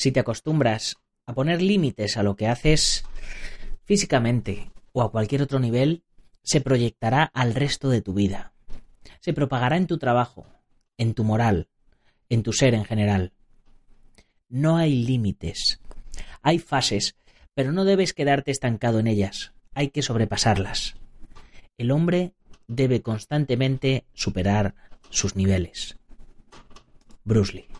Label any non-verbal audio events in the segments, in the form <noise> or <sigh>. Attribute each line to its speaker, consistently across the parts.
Speaker 1: Si te acostumbras a poner límites a lo que haces físicamente o a cualquier otro nivel, se proyectará al resto de tu vida. Se propagará en tu trabajo, en tu moral, en tu ser en general. No hay límites. Hay fases, pero no debes quedarte estancado en ellas. Hay que sobrepasarlas. El hombre debe constantemente superar sus niveles. Bruce Lee.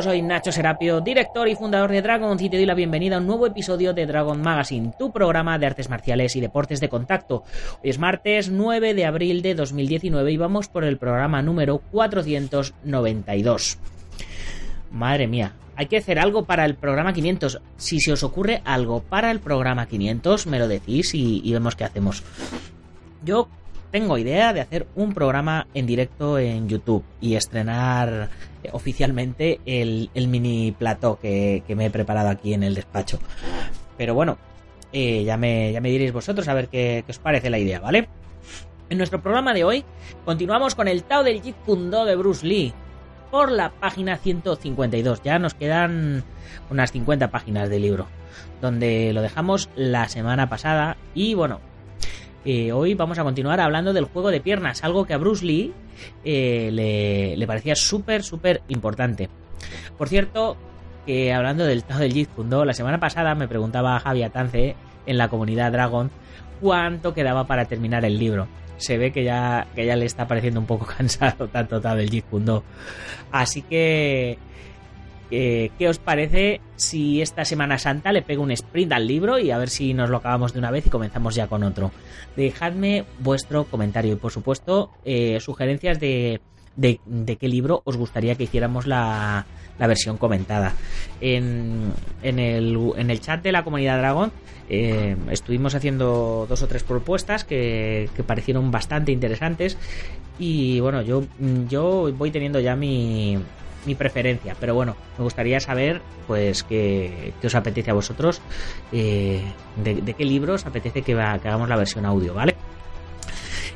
Speaker 1: Soy Nacho Serapio, director y fundador de Dragon y te doy la bienvenida a un nuevo episodio de Dragon Magazine, tu programa de artes marciales y deportes de contacto. Hoy es martes 9 de abril de 2019 y vamos por el programa número 492. Madre mía, hay que hacer algo para el programa 500. Si se os ocurre algo para el programa 500, me lo decís y vemos qué hacemos. Yo tengo idea de hacer un programa en directo en YouTube y estrenar oficialmente el, el mini plató que, que, me he preparado aquí en el despacho. Pero bueno, eh, ya, me, ya me diréis vosotros a ver qué, qué, os parece la idea, ¿vale? En nuestro programa de hoy continuamos con el Tao del Jeet Kune Do de Bruce Lee por la página 152. Ya nos quedan unas 50 páginas de libro, donde lo dejamos la semana pasada y bueno, eh, hoy vamos a continuar hablando del juego de piernas, algo que a Bruce Lee eh, le, parecía súper, súper importante. Por cierto, que hablando del Tao del Jeet Kune Do, la semana pasada me preguntaba Javi Atance en la comunidad Dragon cuánto quedaba para terminar el libro. Se ve que ya, que ya le está pareciendo un poco <laughs> cansado tanto Tao del Jeet Kune Do. Así que eh, ¿Qué os parece si esta Semana Santa le pego un sprint al libro y a ver si nos lo acabamos de una vez y comenzamos ya con otro? Dejadme vuestro comentario y, por supuesto, eh, sugerencias de, de, qué libro os gustaría que hiciéramos la, la versión comentada. En, en, el, en, el, chat de la comunidad Dragon eh, estuvimos haciendo dos o tres propuestas que, que parecieron bastante interesantes y bueno, yo, yo voy teniendo ya mi, mi preferencia, pero bueno, me gustaría saber pues qué, os apetece a vosotros, eh, de, de, qué libros apetece que, va, que hagamos la versión audio, ¿vale?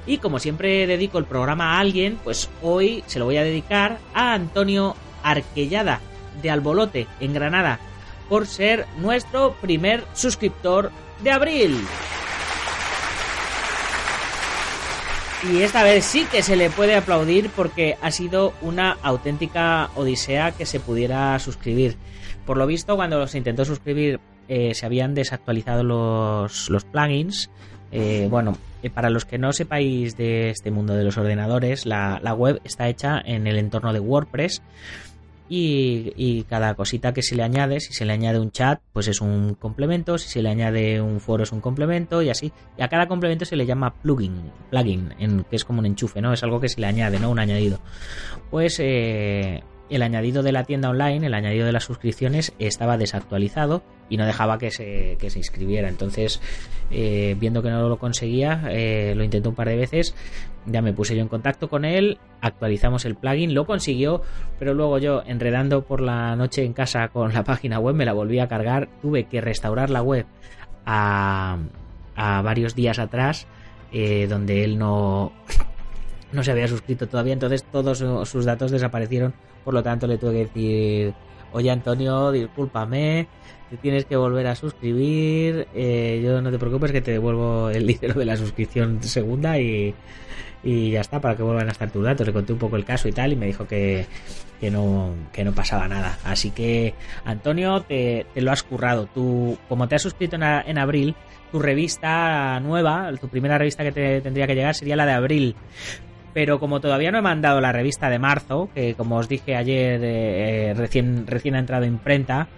Speaker 1: Y como siempre dedico el programa a alguien, pues hoy se lo voy a dedicar a Antonio Arquellada de Albolote, en Granada, por ser nuestro primer suscriptor de abril. Y esta vez sí que se le puede aplaudir porque ha sido una auténtica odisea que se pudiera suscribir. Por lo visto, cuando se intentó suscribir eh, se habían desactualizado los, plugins. Eh, bueno, eh, para los que no sepáis de este mundo de los ordenadores, la web está hecha en el entorno de WordPress. Y, y, cada cosita que se le añade, si se le añade un chat, pues es un complemento, si se le añade un foro es un complemento y así. Y a cada complemento se le llama plugin, plugin, en, que es como un enchufe, ¿no? Es algo que se le añade, ¿no? Un añadido. Pues eh, el añadido de la tienda online, el añadido de las suscripciones estaba desactualizado y no dejaba que se, que se inscribiera. Entonces, eh, viendo que no lo conseguía, eh, lo intenté un par de veces, ya me puse yo en contacto con él, actualizamos el plugin, lo consiguió, pero luego yo, enredando por la noche en casa con la página web, me la volví a cargar, tuve que restaurar la web a, varios días atrás, eh, donde él no... <laughs> No se había suscrito todavía, entonces todos sus datos desaparecieron por lo tanto le tuve que decir, oye Antonio, discúlpame, te tienes que volver a suscribir, eh, yo no te preocupes que te devuelvo el <laughs> dinero de la suscripción segunda y, y ya está, para que vuelvan a estar tus datos. Le conté un poco el caso y tal y me dijo que, que, no, que no pasaba nada. Así que, Antonio, te, te lo has currado. Tú, como te has suscrito en, a, en abril, tu revista nueva, tu primera revista que te tendría que llegar sería la de abril pero como todavía no he mandado la revista de marzo, que como os dije ayer eh, recién, recién ha entrado imprenta,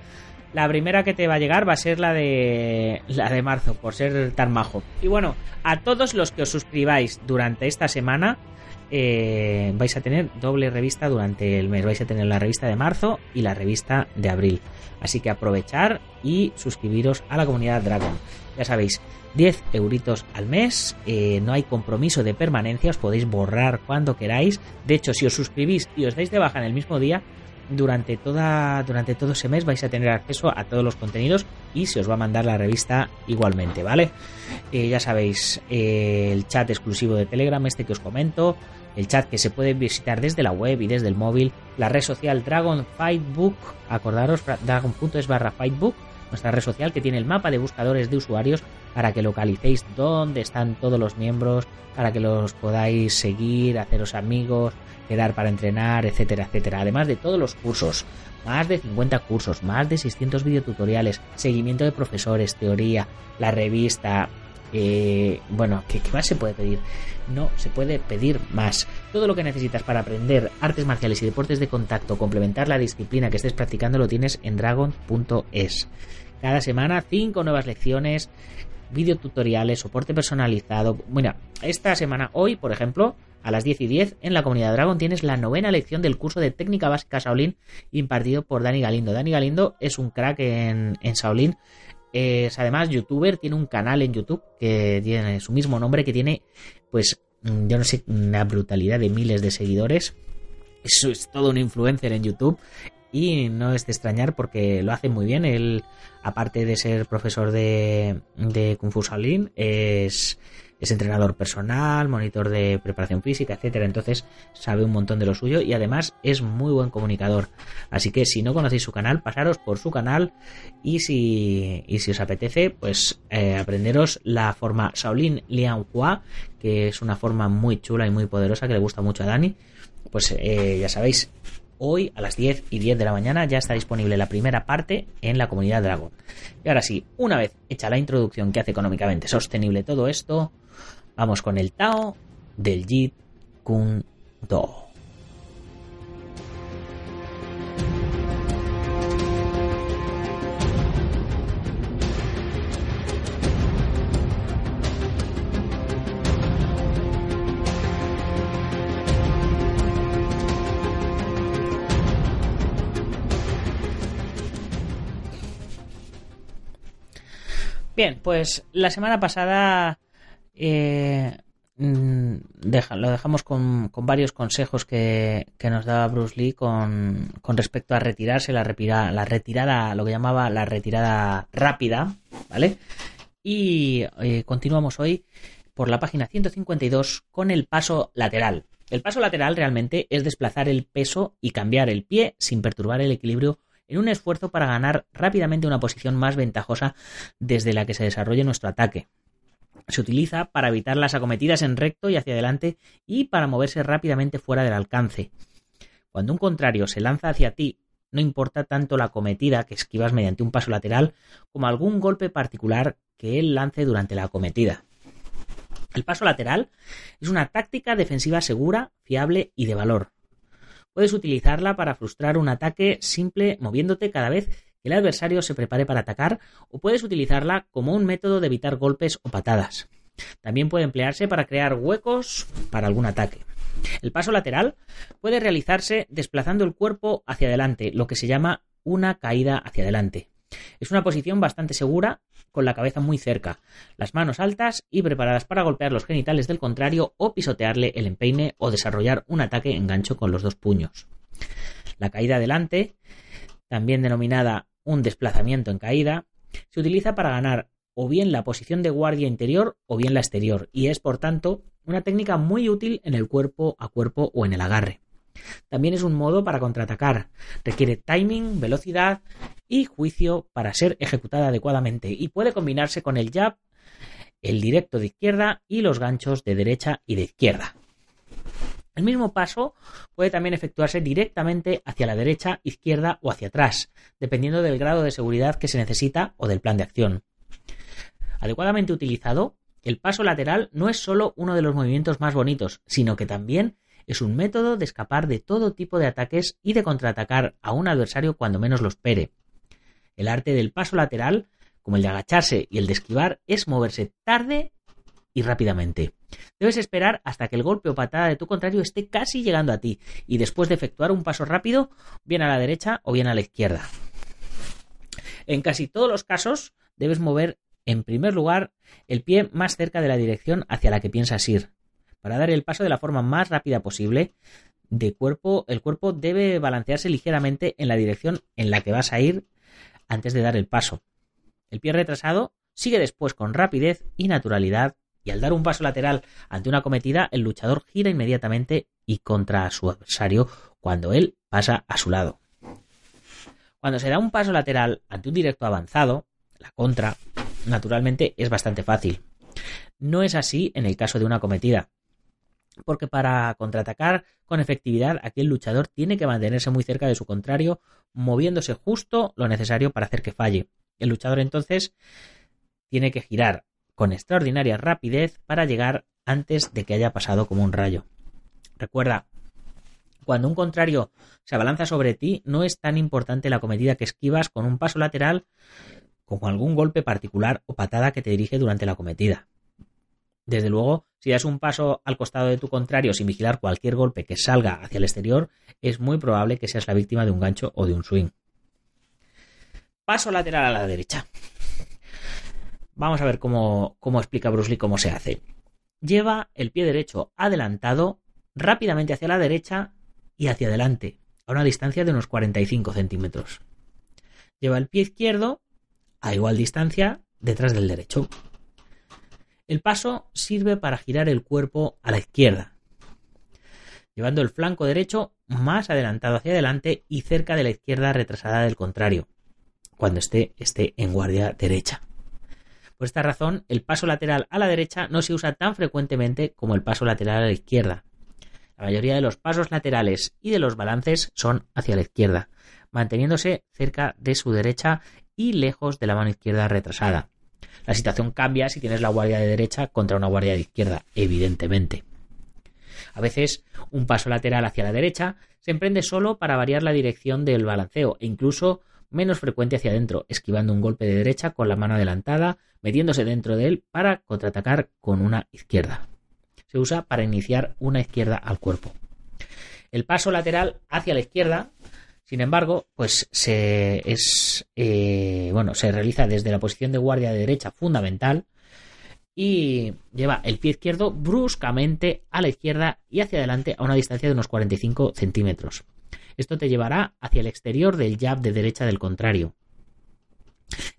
Speaker 1: la primera que te va a llegar va a ser la de la de marzo, por ser tan majo. Y bueno, a todos los que os suscribáis durante esta semana, eh, vais a tener doble revista durante el mes. Vais a tener la revista de marzo y la revista de abril. Así que aprovechar y suscribiros a la comunidad Dragon. Ya sabéis, 10 euritos al mes, eh, no hay compromiso de permanencia, os podéis borrar cuando queráis. De hecho, si os suscribís y os dais de baja en el mismo día, durante, toda, durante todo ese mes vais a tener acceso a todos los contenidos y se os va a mandar la revista igualmente, ¿vale? Eh, ya sabéis, eh, el chat exclusivo de Telegram, este que os comento, el chat que se puede visitar desde la web y desde el móvil, la red social Dragon Fightbook, acordaros, dragon.es barra Fightbook, nuestra red social que tiene el mapa de buscadores de usuarios para que localicéis dónde están todos los miembros, para que los podáis seguir, haceros amigos, quedar para entrenar, etcétera, etcétera. Además de todos los cursos, más de 50 cursos, más de 600 videotutoriales, seguimiento de profesores, teoría, la revista. Eh, bueno, ¿qué, ¿qué más se puede pedir? No se puede pedir más. Todo lo que necesitas para aprender artes marciales y deportes de contacto, complementar la disciplina que estés practicando, lo tienes en dragon.es. Cada semana, 5 nuevas lecciones, videotutoriales, soporte personalizado. Bueno, esta semana, hoy, por ejemplo, a las 10 y 10 en la comunidad Dragon tienes la novena lección del curso de técnica básica Shaolin impartido por Dani Galindo. Dani Galindo es un crack en, en Shaolin. Es además youtuber, tiene un canal en YouTube que tiene su mismo nombre, que tiene, pues, mm, yo no sé, una brutalidad de miles de seguidores. Eso es todo un influencer en YouTube. Y no es de extrañar porque lo hace muy bien. Él, aparte de ser profesor de, de Kung Fu Shaolin, es es entrenador personal, monitor de preparación física, etcétera. Entonces sabe un montón de lo suyo y además es muy buen comunicador. Así que si no conocéis su canal, pasaros por su canal y si, y si os apetece, pues eh, aprenderos la forma Shaolin Lian Hua, que es una forma muy chula y muy poderosa que le gusta mucho a Dani. Pues eh, ya sabéis, hoy a las 10 y 10 de la mañana ya está disponible la primera parte en la comunidad Dragon. Y ahora sí, una vez hecha la introducción que hace económicamente sostenible todo esto, Vamos con el Tao del Jeet Kune Do. Bien, pues la semana pasada eh, mm, lo dejamos con, varios consejos que, nos daba Bruce Lee con, respecto a retirarse, la, la retirada, lo que llamaba la retirada rápida, ¿vale? Y eh, continuamos hoy por la página 152 con el paso lateral. El paso lateral realmente es desplazar el peso y cambiar el pie sin perturbar el equilibrio en un esfuerzo para ganar rápidamente una posición más ventajosa desde la que se desarrolle nuestro ataque se utiliza para evitar las acometidas en recto y hacia adelante y para moverse rápidamente fuera del alcance. Cuando un contrario se lanza hacia ti, no importa tanto la acometida que esquivas mediante un paso lateral como algún golpe particular que él lance durante la acometida. El paso lateral es una táctica defensiva segura, fiable y de valor. Puedes utilizarla para frustrar un ataque simple moviéndote cada vez el adversario se prepare para atacar o puedes utilizarla como un método de evitar golpes o patadas. También puede emplearse para crear huecos para algún ataque. El paso lateral puede realizarse desplazando el cuerpo hacia adelante, lo que se llama una caída hacia adelante. Es una posición bastante segura, con la cabeza muy cerca, las manos altas y preparadas para golpear los genitales del contrario o pisotearle el empeine o desarrollar un ataque en gancho con los dos puños. La caída adelante, también denominada un desplazamiento en caída, se utiliza para ganar o bien la posición de guardia interior o bien la exterior, y es por tanto una técnica muy útil en el cuerpo a cuerpo o en el agarre. También es un modo para contraatacar, requiere timing, velocidad y juicio para ser ejecutada adecuadamente y puede combinarse con el jab, el directo de izquierda y los ganchos de derecha y de izquierda. El mismo paso puede también efectuarse directamente hacia la derecha, izquierda o hacia atrás, dependiendo del grado de seguridad que se necesita o del plan de acción. Adecuadamente utilizado, el paso lateral no es solo uno de los movimientos más bonitos, sino que también es un método de escapar de todo tipo de ataques y de contraatacar a un adversario cuando menos lo espere. El arte del paso lateral, como el de agacharse y el de esquivar, es moverse tarde y rápidamente. Debes esperar hasta que el golpe o patada de tu contrario esté casi llegando a ti y después de efectuar un paso rápido, bien a la derecha o bien a la izquierda. En casi todos los casos, debes mover en primer lugar el pie más cerca de la dirección hacia la que piensas ir. Para dar el paso de la forma más rápida posible, de cuerpo, el cuerpo debe balancearse ligeramente en la dirección en la que vas a ir antes de dar el paso. El pie retrasado sigue después con rapidez y naturalidad y al dar un paso lateral ante una cometida, el luchador gira inmediatamente y contra su adversario cuando él pasa a su lado. Cuando se da un paso lateral ante un directo avanzado, la contra, naturalmente es bastante fácil. No es así en el caso de una cometida, porque para contraatacar con efectividad aquí el luchador tiene que mantenerse muy cerca de su contrario, moviéndose justo lo necesario para hacer que falle. El luchador entonces tiene que girar con extraordinaria rapidez para llegar antes de que haya pasado como un rayo. Recuerda, cuando un contrario se abalanza sobre ti, no es tan importante la cometida que esquivas con un paso lateral como algún golpe particular o patada que te dirige durante la cometida. Desde luego, si das un paso al costado de tu contrario sin vigilar cualquier golpe que salga hacia el exterior, es muy probable que seas la víctima de un gancho o de un swing. Paso lateral a la derecha. Vamos a ver cómo, cómo explica Bruce Lee cómo se hace. Lleva el pie derecho adelantado rápidamente hacia la derecha y hacia adelante, a una distancia de unos 45 centímetros. Lleva el pie izquierdo a igual distancia detrás del derecho. El paso sirve para girar el cuerpo a la izquierda, llevando el flanco derecho más adelantado hacia adelante y cerca de la izquierda retrasada del contrario, cuando esté, esté en guardia derecha. Por esta razón, el paso lateral a la derecha no se usa tan frecuentemente como el paso lateral a la izquierda, la mayoría de los pasos laterales y de los balances son hacia la izquierda, manteniéndose cerca de su derecha y lejos de la mano izquierda retrasada. La situación cambia si tienes la guardia de derecha contra una guardia de izquierda, evidentemente. A veces, un paso lateral hacia la derecha se emprende solo para variar la dirección del balanceo e incluso menos frecuente hacia adentro, esquivando un golpe de derecha con la mano adelantada, metiéndose dentro de él para contraatacar con una izquierda se usa para iniciar una izquierda al cuerpo. El paso lateral hacia la izquierda, sin embargo, pues se es eh, bueno, se realiza desde la posición de guardia de derecha fundamental y lleva el pie izquierdo bruscamente a la izquierda y hacia adelante a una distancia de unos 45 centímetros. Esto te llevará hacia el exterior del jab de derecha del contrario.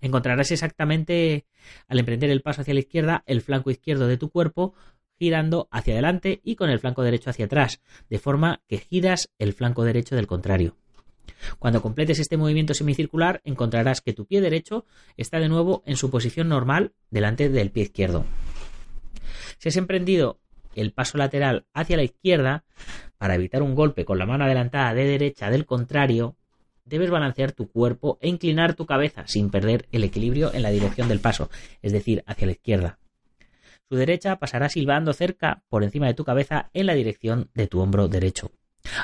Speaker 1: Encontrarás exactamente al emprender el paso hacia la izquierda el flanco izquierdo de tu cuerpo girando hacia adelante y con el flanco derecho hacia atrás, de forma que giras el flanco derecho del contrario. Cuando completes este movimiento semicircular encontrarás que tu pie derecho está de nuevo en su posición normal delante del pie izquierdo. Si has emprendido el paso lateral hacia la izquierda para evitar un golpe con la mano adelantada de derecha del contrario, debes balancear tu cuerpo e inclinar tu cabeza sin perder el equilibrio en la dirección del paso, es decir, hacia la izquierda. Su derecha pasará silbando cerca por encima de tu cabeza en la dirección de tu hombro derecho.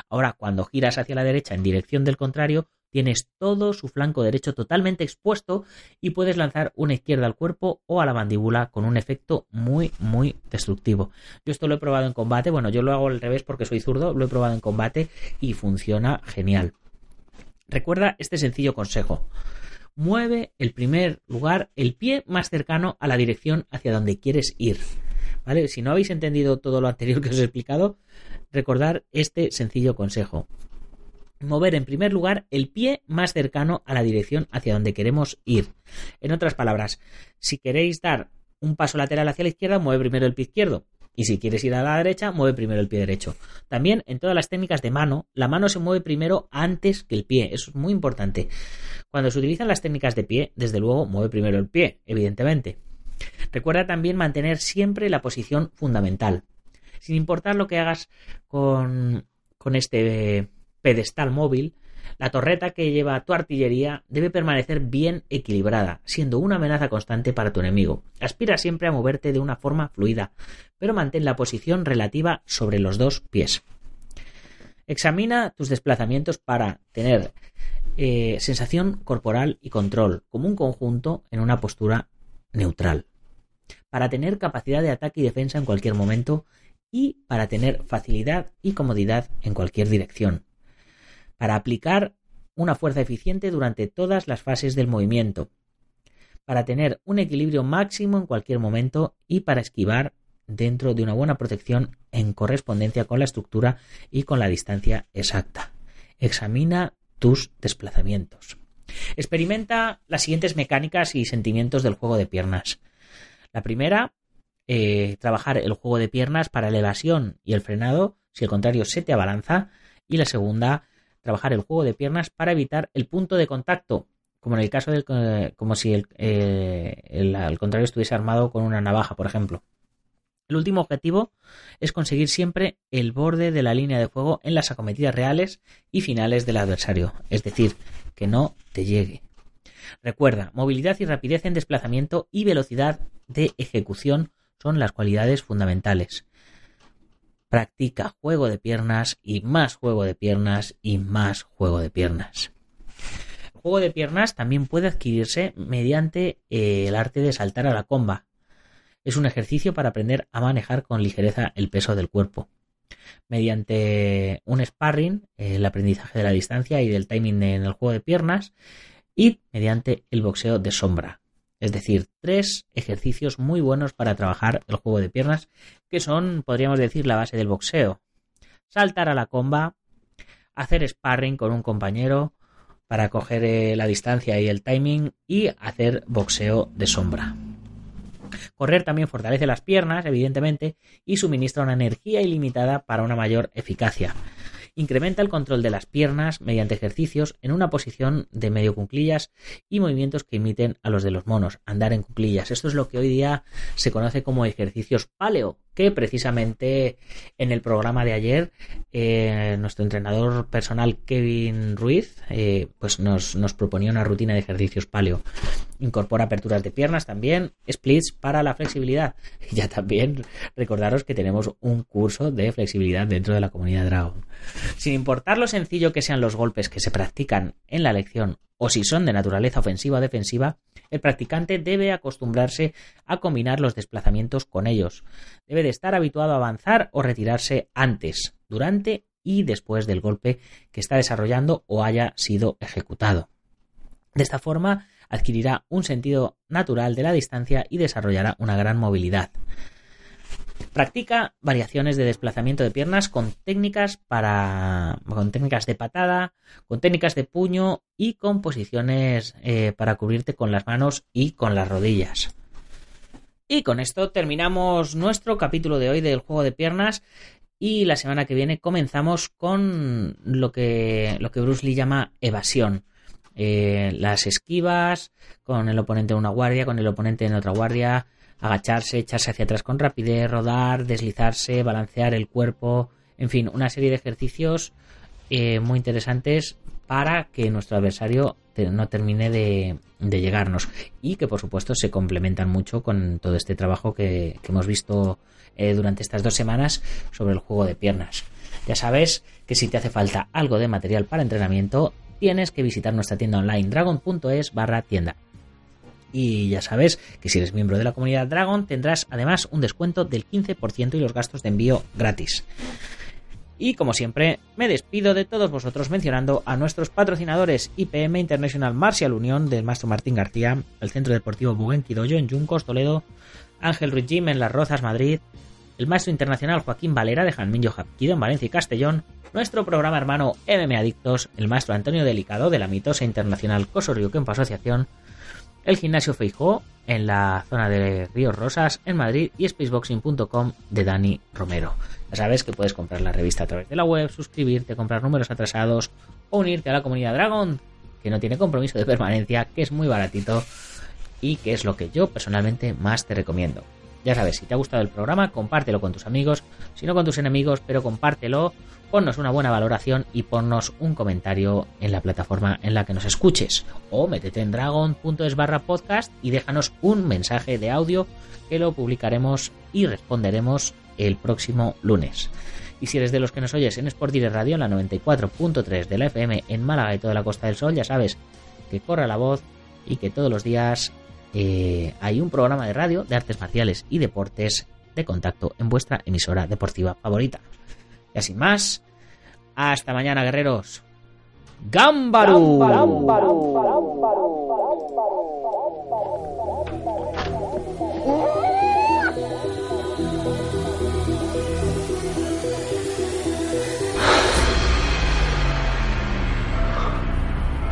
Speaker 1: Ahora, cuando giras hacia la derecha en dirección del contrario, tienes todo su flanco derecho totalmente expuesto y puedes lanzar una izquierda al cuerpo o a la mandíbula con un efecto muy, muy destructivo. Yo esto lo he probado en combate, bueno, yo lo hago al revés porque soy zurdo, lo he probado en combate y funciona genial. Recuerda este sencillo consejo mueve el primer lugar el pie más cercano a la dirección hacia donde quieres ir. ¿Vale? Si no habéis entendido todo lo anterior que os he explicado, recordar este sencillo consejo. Mover en primer lugar el pie más cercano a la dirección hacia donde queremos ir. En otras palabras, si queréis dar un paso lateral hacia la izquierda, mueve primero el pie izquierdo. Y si quieres ir a la derecha, mueve primero el pie derecho. También en todas las técnicas de mano, la mano se mueve primero antes que el pie. Eso es muy importante. Cuando se utilizan las técnicas de pie, desde luego mueve primero el pie, evidentemente. Recuerda también mantener siempre la posición fundamental. Sin importar lo que hagas con, con este pedestal móvil, la torreta que lleva tu artillería debe permanecer bien equilibrada, siendo una amenaza constante para tu enemigo. Aspira siempre a moverte de una forma fluida, pero mantén la posición relativa sobre los dos pies. Examina tus desplazamientos para tener eh, sensación corporal y control como un conjunto en una postura neutral. para tener capacidad de ataque y defensa en cualquier momento y para tener facilidad y comodidad en cualquier dirección, para aplicar una fuerza eficiente durante todas las fases del movimiento, para tener un equilibrio máximo en cualquier momento y para esquivar dentro de una buena protección en correspondencia con la estructura y con la distancia exacta. Examina tus desplazamientos. Experimenta las siguientes mecánicas y sentimientos del juego de piernas. La primera, eh, trabajar el juego de piernas para la evasión y el frenado si el contrario se te abalanza. Y la segunda, trabajar el juego de piernas para evitar el punto de contacto como en el caso del como si el, eh, el, contrario estuviese armado con una navaja, por ejemplo. El último objetivo es conseguir siempre el borde de la línea de fuego en las acometidas reales y finales del adversario, es decir, que no te llegue. Recuerda, movilidad y rapidez en desplazamiento y velocidad de ejecución son las cualidades fundamentales. Practica juego de piernas y más juego de piernas y más juego de piernas juego de piernas también puede adquirirse mediante eh, el arte de saltar a la comba. Es un ejercicio para aprender a manejar con ligereza el peso del cuerpo. Mediante un sparring, el aprendizaje de la distancia y del timing en el juego de piernas, y mediante el boxeo de sombra. Es decir, tres ejercicios muy buenos para trabajar el juego de piernas, que son, podríamos decir, la base del boxeo. Saltar a la comba, hacer sparring con un compañero, para coger eh, la distancia y el timing y hacer boxeo de sombra. Correr también fortalece las piernas, evidentemente, y suministra una energía ilimitada para una mayor eficacia. Incrementa el control de las piernas mediante ejercicios en una posición de medio cunclillas y movimientos que imiten a los de los monos, andar en cunclillas. Esto es lo que hoy día se conoce como ejercicios paleo, que precisamente en el programa de ayer eh, nuestro entrenador personal Kevin Ruiz eh, pues nos, nos proponía una rutina de ejercicios paleo. Incorpora aperturas de piernas también, splits para la flexibilidad. Y <laughs> ya también recordaros que tenemos un curso de flexibilidad dentro de la comunidad Dragon. Sin importar lo sencillo que sean los golpes que se practican en la lección o si son de naturaleza ofensiva o defensiva, el practicante debe acostumbrarse a combinar los desplazamientos con ellos. Debe de estar habituado a avanzar o retirarse antes, durante y después del golpe que está desarrollando o haya sido ejecutado. De esta forma, adquirirá un sentido natural de la distancia y desarrollará una gran movilidad. Practica variaciones de desplazamiento de piernas con técnicas para con técnicas de patada, con técnicas de puño y con posiciones eh, para cubrirte con las manos y con las rodillas. Y con esto terminamos nuestro capítulo de hoy del juego de piernas y la semana que viene comenzamos con lo que, lo que Bruce Lee llama evasión. Eh, las esquivas, con el oponente en una guardia, con el oponente en otra guardia, agacharse, echarse hacia atrás con rapidez, rodar, deslizarse, balancear el cuerpo, en fin, una serie de ejercicios eh, muy interesantes para que nuestro adversario no termine de, llegarnos y que por supuesto se complementan mucho con todo este trabajo que, hemos visto eh, durante estas dos semanas sobre el juego de piernas. Ya sabes que si te hace falta algo de material para entrenamiento, tienes que visitar nuestra tienda online dragon.es barra tienda. Y ya sabes que si eres miembro de la comunidad Dragon tendrás además un descuento del 15% y los gastos de envío gratis. Y como siempre, me despido de todos vosotros mencionando a nuestros patrocinadores IPM International Martial Unión del maestro Martín García, el Centro Deportivo Buguenquidoyo en Yuncos, Toledo, Ángel Ruiz en Las Rozas, Madrid, el maestro internacional Joaquín Valera de Janminho Japquido en Valencia y Castellón, nuestro programa hermano MM Adictos, el maestro Antonio Delicado de la mitosa internacional Coso Kempo Asociación, el gimnasio Feijó en la zona de Ríos Rosas en Madrid y spaceboxing.com de Dani Romero. Ya sabes que puedes comprar la revista a través de la web, suscribirte, comprar números atrasados o unirte a la comunidad Dragon, que no tiene compromiso de permanencia, que es muy baratito y que es lo que yo personalmente más te recomiendo. Ya sabes, si te ha gustado el programa, compártelo con tus amigos, si no con tus enemigos, pero compártelo, ponnos una buena valoración y ponnos un comentario en la plataforma en la que nos escuches. O métete en dragon.es barra podcast y déjanos un mensaje de audio que lo publicaremos y responderemos el próximo lunes. Y si eres de los que nos oyes en Sport Direct Radio en la 94.3 de la FM en Málaga y toda la Costa del Sol, ya sabes que corra la voz y que todos los días eh, hay un programa de radio de artes marciales y deportes de contacto en vuestra emisora deportiva favorita. Y así más, hasta mañana, guerreros. ¡Gámbaru!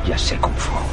Speaker 2: Ya sé Kung Fu.